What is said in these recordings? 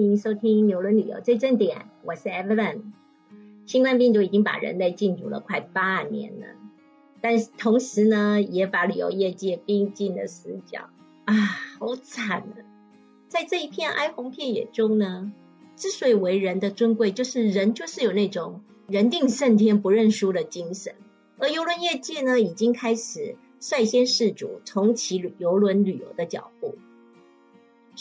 欢迎收听游轮旅游最正点，我是 Evelyn。新冠病毒已经把人类禁足了快八年了，但是同时呢，也把旅游业界逼进了死角啊，好惨啊！在这一片哀鸿遍野中呢，之所以为人的尊贵，就是人就是有那种人定胜天不认输的精神。而游轮业界呢，已经开始率先试主重启游轮旅游的脚步。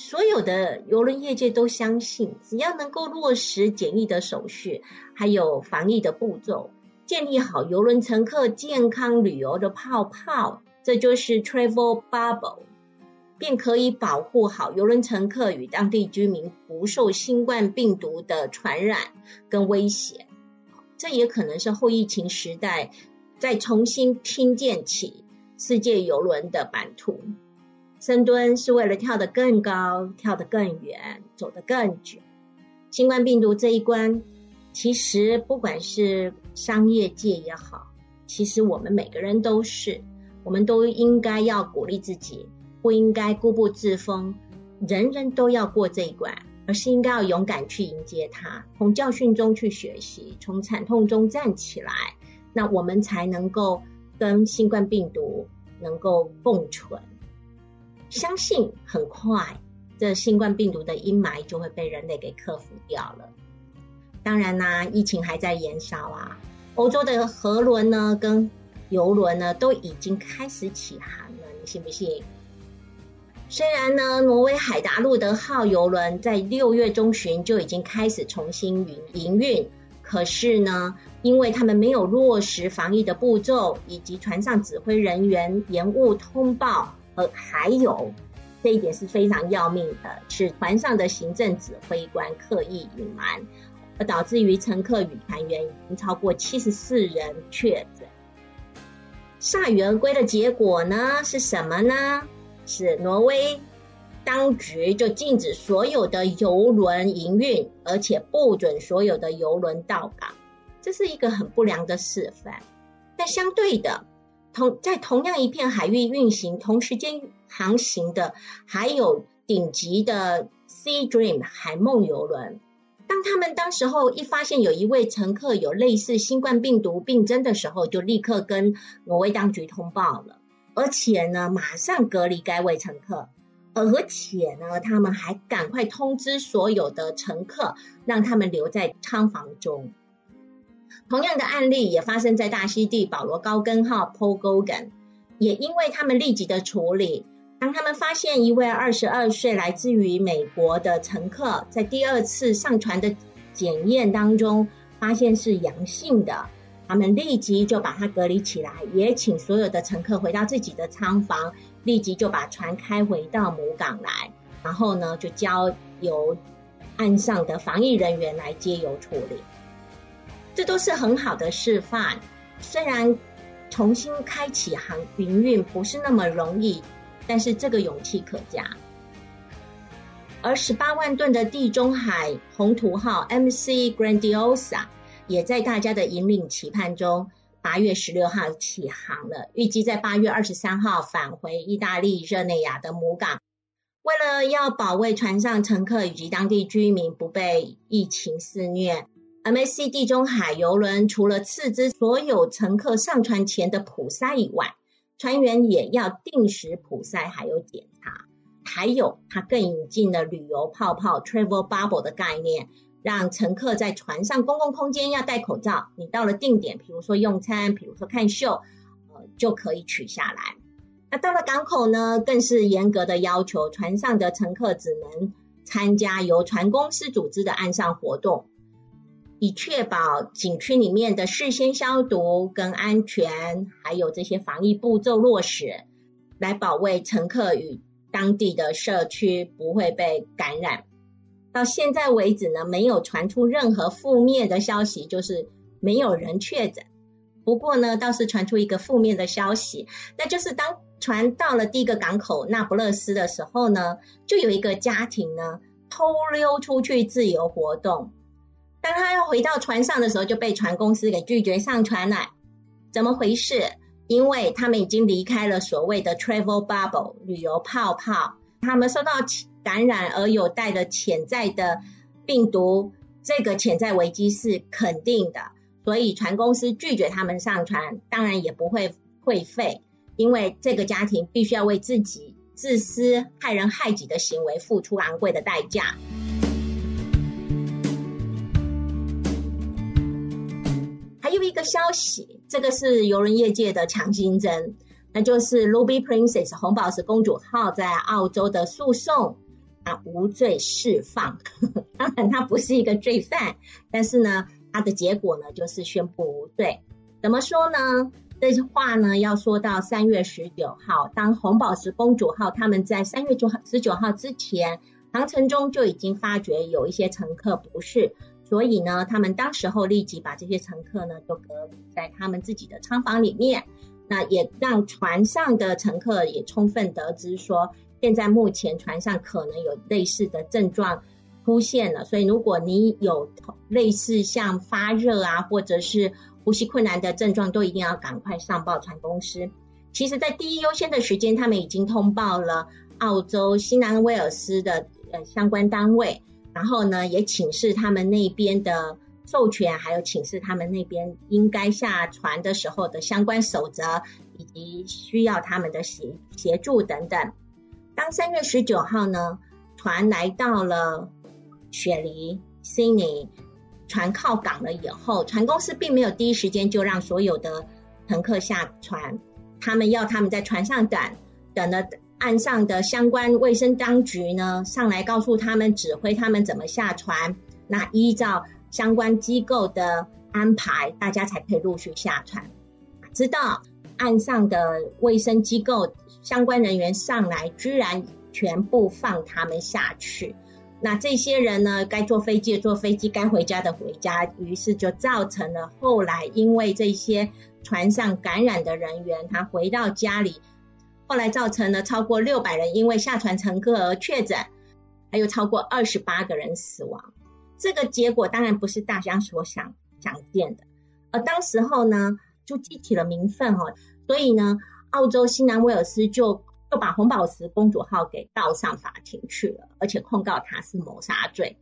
所有的游轮业界都相信，只要能够落实检疫的手续，还有防疫的步骤，建立好游轮乘客健康旅游的泡泡，这就是 travel bubble，便可以保护好游轮乘客与当地居民不受新冠病毒的传染跟威胁。这也可能是后疫情时代再重新拼建起世界游轮的版图。深蹲是为了跳得更高、跳得更远、走得更久。新冠病毒这一关，其实不管是商业界也好，其实我们每个人都是，我们都应该要鼓励自己，不应该固步自封，人人都要过这一关，而是应该要勇敢去迎接它，从教训中去学习，从惨痛中站起来，那我们才能够跟新冠病毒能够共存。相信很快，这新冠病毒的阴霾就会被人类给克服掉了。当然啦，疫情还在延烧啊。欧洲的河轮呢，跟游轮呢，都已经开始起航了，你信不信？虽然呢，挪威海达路德号游轮在六月中旬就已经开始重新营营运，可是呢，因为他们没有落实防疫的步骤，以及船上指挥人员延误通报。呃，还有这一点是非常要命的，是船上的行政指挥官刻意隐瞒，而导致于乘客与船员已经超过七十四人确诊。铩羽而归的结果呢是什么呢？是挪威当局就禁止所有的游轮营运，而且不准所有的游轮到港，这是一个很不良的示范。但相对的。同在同样一片海域运行、同时间航行的，还有顶级的 Sea Dream 海梦游轮。当他们当时候一发现有一位乘客有类似新冠病毒病征的时候，就立刻跟挪威当局通报了，而且呢，马上隔离该位乘客，而且呢，他们还赶快通知所有的乘客，让他们留在舱房中。同样的案例也发生在大溪地保罗高根号 Paul Gogan，也因为他们立即的处理，当他们发现一位二十二岁来自于美国的乘客在第二次上船的检验当中发现是阳性的，他们立即就把他隔离起来，也请所有的乘客回到自己的舱房，立即就把船开回到母港来，然后呢就交由岸上的防疫人员来接油处理。这都是很好的示范。虽然重新开启航营运不是那么容易，但是这个勇气可嘉。而十八万吨的地中海宏图号 MC Grandiosa 也在大家的引领期盼中，八月十六号起航了，预计在八月二十三号返回意大利热内亚的母港。为了要保卫船上乘客以及当地居民不被疫情肆虐。MSC 地中海游轮除了次之所有乘客上船前的普筛以外，船员也要定时普筛还有检查。还有，它更引进了旅游泡泡 （travel bubble） 的概念，让乘客在船上公共空间要戴口罩。你到了定点，比如说用餐，比如说看秀，呃，就可以取下来。那到了港口呢，更是严格的要求，船上的乘客只能参加由船公司组织的岸上活动。以确保景区里面的事先消毒跟安全，还有这些防疫步骤落实，来保卫乘客与当地的社区不会被感染。到现在为止呢，没有传出任何负面的消息，就是没有人确诊。不过呢，倒是传出一个负面的消息，那就是当船到了第一个港口那不勒斯的时候呢，就有一个家庭呢偷溜出去自由活动。当他要回到船上的时候，就被船公司给拒绝上船了。怎么回事？因为他们已经离开了所谓的 travel bubble 旅游泡泡，他们受到感染而有带的潜在的病毒，这个潜在危机是肯定的，所以船公司拒绝他们上船，当然也不会会费，因为这个家庭必须要为自己自私、害人害己的行为付出昂贵的代价。还有一个消息，这个是游轮业界的强心针。那就是 Ruby Princess 红宝石公主号在澳洲的诉讼啊无罪释放，当然她不是一个罪犯，但是呢，她的结果呢就是宣布无罪。怎么说呢？这句话呢要说到三月十九号，当红宝石公主号他们在三月九号十九号之前，航程中就已经发觉有一些乘客不适，所以呢，他们当时候立即把这些乘客呢都隔离在他们自己的舱房里面。那也让船上的乘客也充分得知说，现在目前船上可能有类似的症状出现了，所以如果你有类似像发热啊，或者是呼吸困难的症状，都一定要赶快上报船公司。其实，在第一优先的时间，他们已经通报了澳洲新南威尔斯的呃相关单位，然后呢，也请示他们那边的。授权还有请示他们那边应该下船的时候的相关守则，以及需要他们的协协助等等。当三月十九号呢，船来到了雪梨悉尼船靠港了以后，船公司并没有第一时间就让所有的乘客下船，他们要他们在船上等，等了岸上的相关卫生当局呢上来告诉他们，指挥他们怎么下船。那依照相关机构的安排，大家才可以陆续下船。知道岸上的卫生机构相关人员上来，居然全部放他们下去。那这些人呢，该坐飞机的坐飞机，该回家的回家。于是就造成了后来因为这些船上感染的人员，他回到家里，后来造成了超过六百人因为下船乘客而确诊，还有超过二十八个人死亡。这个结果当然不是大家所想想见的，而当时候呢，就激起了民愤哦，所以呢，澳洲新南威尔斯就就把红宝石公主号给告上法庭去了，而且控告他是谋杀罪。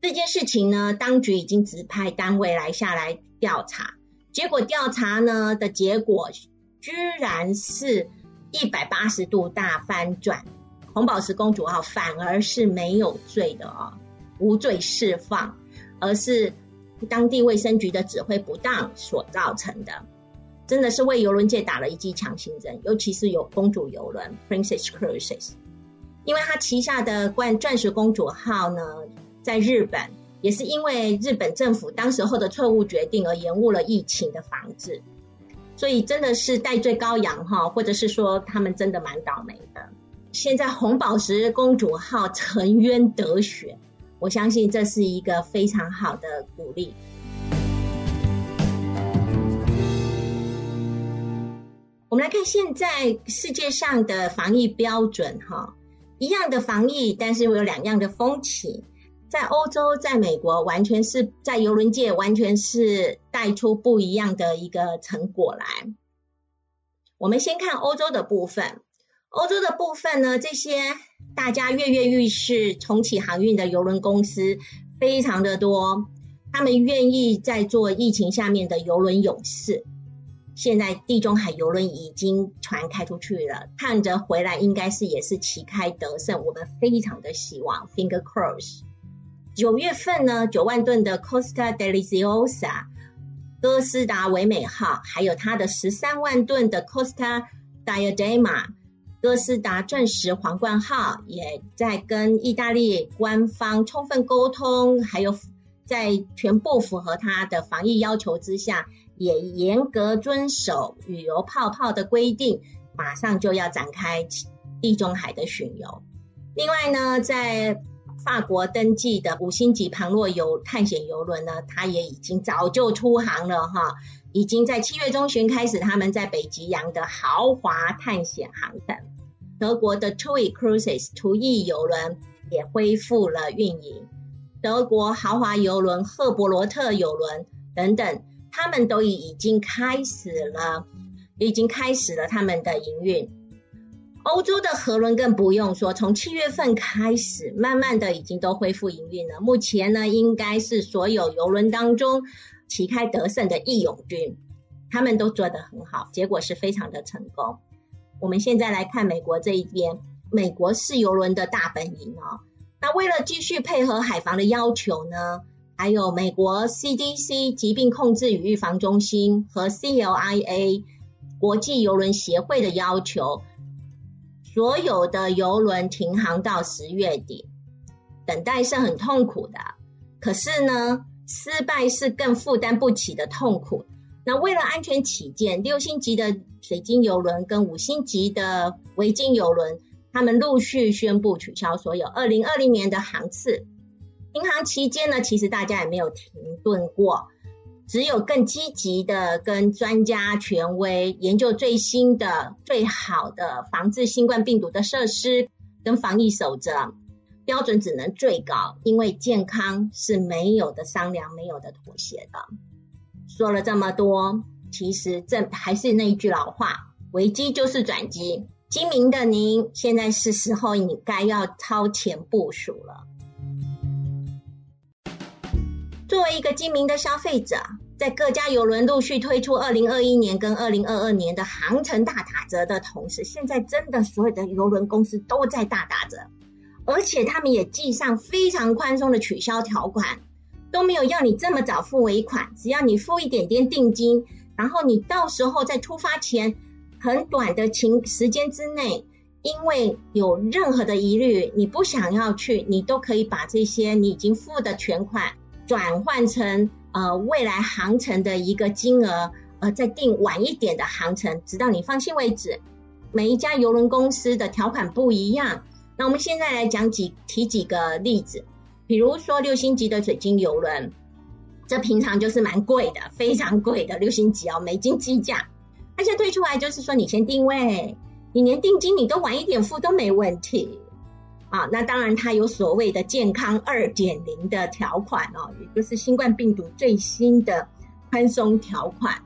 这件事情呢，当局已经指派单位来下来调查，结果调查呢的结果居然是一百八十度大翻转，红宝石公主号反而是没有罪的哦。无罪释放，而是当地卫生局的指挥不当所造成的，真的是为游轮界打了一剂强心针。尤其是有公主游轮 Princess Cruises，因为它旗下的冠钻石公主号呢，在日本也是因为日本政府当时候的错误决定而延误了疫情的防治，所以真的是戴罪羔羊哈，或者是说他们真的蛮倒霉的。现在红宝石公主号沉冤得雪。我相信这是一个非常好的鼓励。我们来看现在世界上的防疫标准，哈，一样的防疫，但是有两样的风情。在欧洲，在美国，完全是在游轮界，完全是带出不一样的一个成果来。我们先看欧洲的部分。欧洲的部分呢，这些大家跃跃欲试重启航运的邮轮公司非常的多，他们愿意在做疫情下面的邮轮勇士。现在地中海邮轮已经船开出去了，看着回来应该是也是旗开得胜，我们非常的希望，finger cross。九月份呢，九万吨的 Costa Deliziosa 哥斯达维美号，还有它的十三万吨的 Costa Diadema。哥斯达钻石皇冠号也在跟意大利官方充分沟通，还有在全部符合它的防疫要求之下，也严格遵守旅游泡泡的规定，马上就要展开地中海的巡游。另外呢，在法国登记的五星级旁洛游探险游轮呢，它也已经早就出航了哈，已经在七月中旬开始他们在北极洋的豪华探险航程。德国的 TUI Cruises 途易游轮也恢复了运营，德国豪华游轮赫伯罗特游轮等等，他们都已经开始了，已经开始了他们的营运。欧洲的河轮更不用说，从七月份开始，慢慢的已经都恢复营运了。目前呢，应该是所有游轮当中旗开得胜的义勇军，他们都做得很好，结果是非常的成功。我们现在来看美国这一边，美国是游轮的大本营哦。那为了继续配合海防的要求呢，还有美国 CDC 疾病控制与预防中心和 CLIA 国际游轮协会的要求，所有的游轮停航到十月底。等待是很痛苦的，可是呢，失败是更负担不起的痛苦。那为了安全起见，六星级的水晶游轮跟五星级的维京游轮，他们陆续宣布取消所有二零二零年的航次。停航期间呢，其实大家也没有停顿过，只有更积极的跟专家权威研究最新的、最好的防治新冠病毒的设施跟防疫守则标准，只能最高，因为健康是没有的商量，没有的妥协的。说了这么多，其实这还是那一句老话：危机就是转机。精明的您，现在是时候你该要超前部署了。作为一个精明的消费者，在各家邮轮陆续推出二零二一年跟二零二二年的航程大打折的同时，现在真的所有的邮轮公司都在大打折，而且他们也记上非常宽松的取消条款。都没有要你这么早付尾款，只要你付一点点定金，然后你到时候在出发前很短的情时间之内，因为有任何的疑虑，你不想要去，你都可以把这些你已经付的全款转换成呃未来航程的一个金额，呃再定晚一点的航程，直到你放心为止。每一家邮轮公司的条款不一样，那我们现在来讲几提几个例子。比如说六星级的水晶游轮，这平常就是蛮贵的，非常贵的六星级哦，美金计价。而且推出来就是说，你先定位，你连定金你都晚一点付都没问题啊。那当然，它有所谓的健康二点零的条款哦，也就是新冠病毒最新的宽松条款。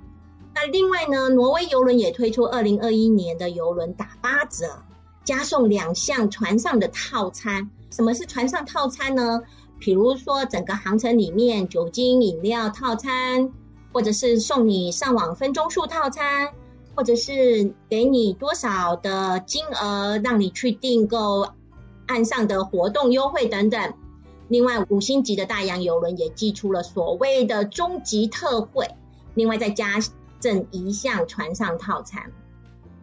那另外呢，挪威游轮也推出二零二一年的游轮打八折，加送两项船上的套餐。什么是船上套餐呢？比如说整个航程里面酒精饮料套餐，或者是送你上网分钟数套餐，或者是给你多少的金额让你去订购岸上的活动优惠等等。另外五星级的大洋游轮也寄出了所谓的终极特惠，另外再加赠一项船上套餐。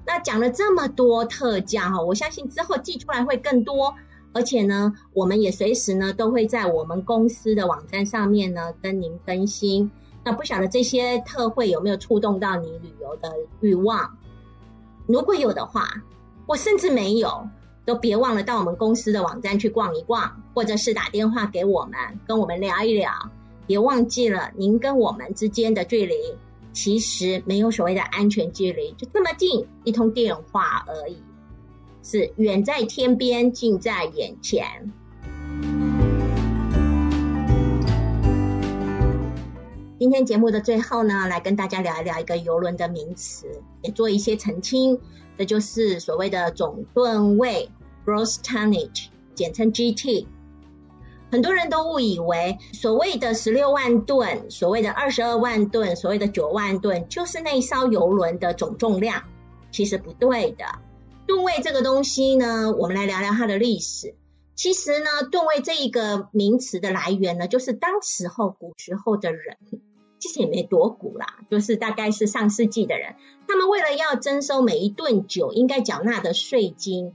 那讲了这么多特价哈，我相信之后寄出来会更多。而且呢，我们也随时呢都会在我们公司的网站上面呢跟您更新。那不晓得这些特惠有没有触动到你旅游的欲望？如果有的话，我甚至没有，都别忘了到我们公司的网站去逛一逛，或者是打电话给我们，跟我们聊一聊。别忘记了，您跟我们之间的距离其实没有所谓的安全距离，就这么近，一通电话而已。是远在天边，近在眼前。今天节目的最后呢，来跟大家聊一聊一个游轮的名词，也做一些澄清。这就是所谓的总吨位 （gross tonnage），简称 GT。很多人都误以为所谓的十六万吨、所谓的二十二万吨、所谓的九万吨，就是那艘游轮的总重量。其实不对的。吨位这个东西呢，我们来聊聊它的历史。其实呢，吨位这一个名词的来源呢，就是当时候古时候的人，其实也没多古啦，就是大概是上世纪的人，他们为了要征收每一吨酒应该缴纳的税金，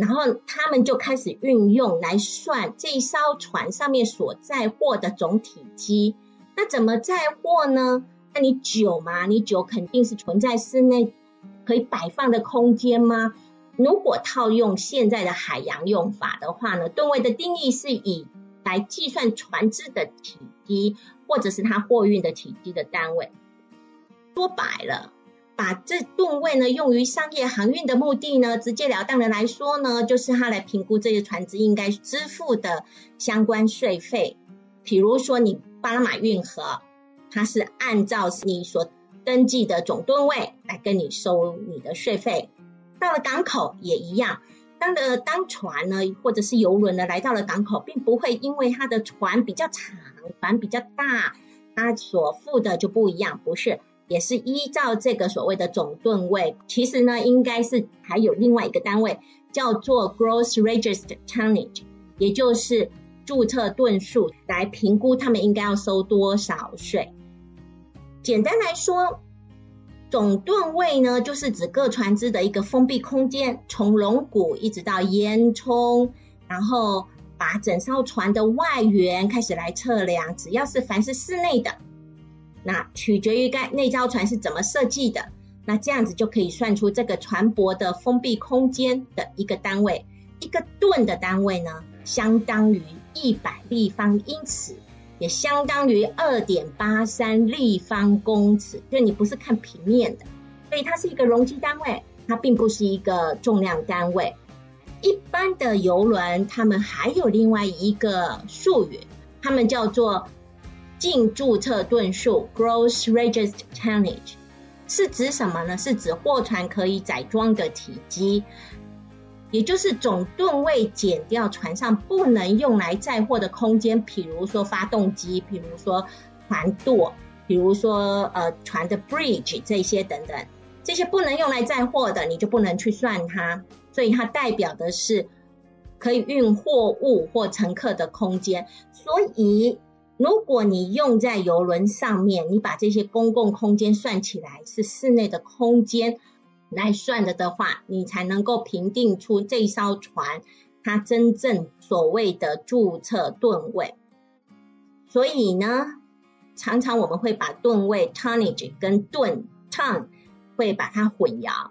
然后他们就开始运用来算这艘船上面所载货的总体积。那怎么载货呢？那你酒嘛，你酒肯定是存在室内。可以摆放的空间吗？如果套用现在的海洋用法的话呢，吨位的定义是以来计算船只的体积，或者是它货运的体积的单位。说白了，把这吨位呢用于商业航运的目的呢，直截了当的来说呢，就是它来评估这些船只应该支付的相关税费。比如说你巴拿马运河，它是按照你所登记的总吨位来跟你收你的税费，到了港口也一样。当的当船呢，或者是游轮呢，来到了港口，并不会因为它的船比较长、船比较大，它所付的就不一样，不是，也是依照这个所谓的总吨位。其实呢，应该是还有另外一个单位叫做 Gross Registered Tonnage，也就是注册吨数来评估他们应该要收多少税。简单来说。总吨位呢，就是指各船只的一个封闭空间，从龙骨一直到烟囱，然后把整艘船的外缘开始来测量。只要是凡是室内的，那取决于该那艘船是怎么设计的，那这样子就可以算出这个船舶的封闭空间的一个单位。一个吨的单位呢，相当于一百立方英尺。也相当于二点八三立方公尺，就你不是看平面的，所以它是一个容积单位，它并不是一个重量单位。一般的游轮，他们还有另外一个术语，他们叫做净注册吨数 （Gross Registered Tonnage），是指什么呢？是指货船可以载装的体积。也就是总吨位减掉船上不能用来载货的空间，比如说发动机，比如说船舵，比如说呃船的 bridge 这些等等，这些不能用来载货的，你就不能去算它。所以它代表的是可以运货物或乘客的空间。所以如果你用在游轮上面，你把这些公共空间算起来是室内的空间。来算的的话，你才能够评定出这艘船它真正所谓的注册吨位。所以呢，常常我们会把吨位 tonnage 跟吨 ton 会把它混淆。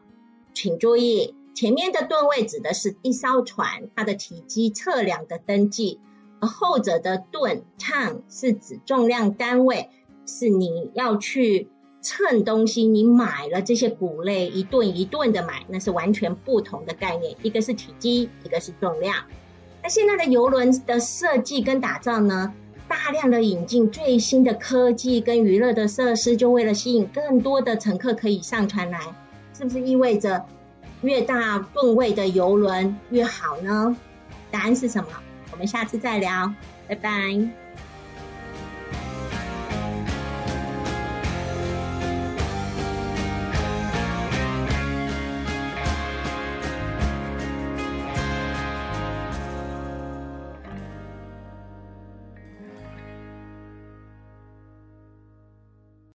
请注意，前面的吨位指的是一艘船它的体积测量的登记，而后者的吨 ton 是指重量单位，是你要去。称东西，你买了这些谷类一顿一顿的买，那是完全不同的概念。一个是体积，一个是重量。那现在的游轮的设计跟打造呢，大量的引进最新的科技跟娱乐的设施，就为了吸引更多的乘客可以上船来，是不是意味着越大吨位的游轮越好呢？答案是什么？我们下次再聊，拜拜。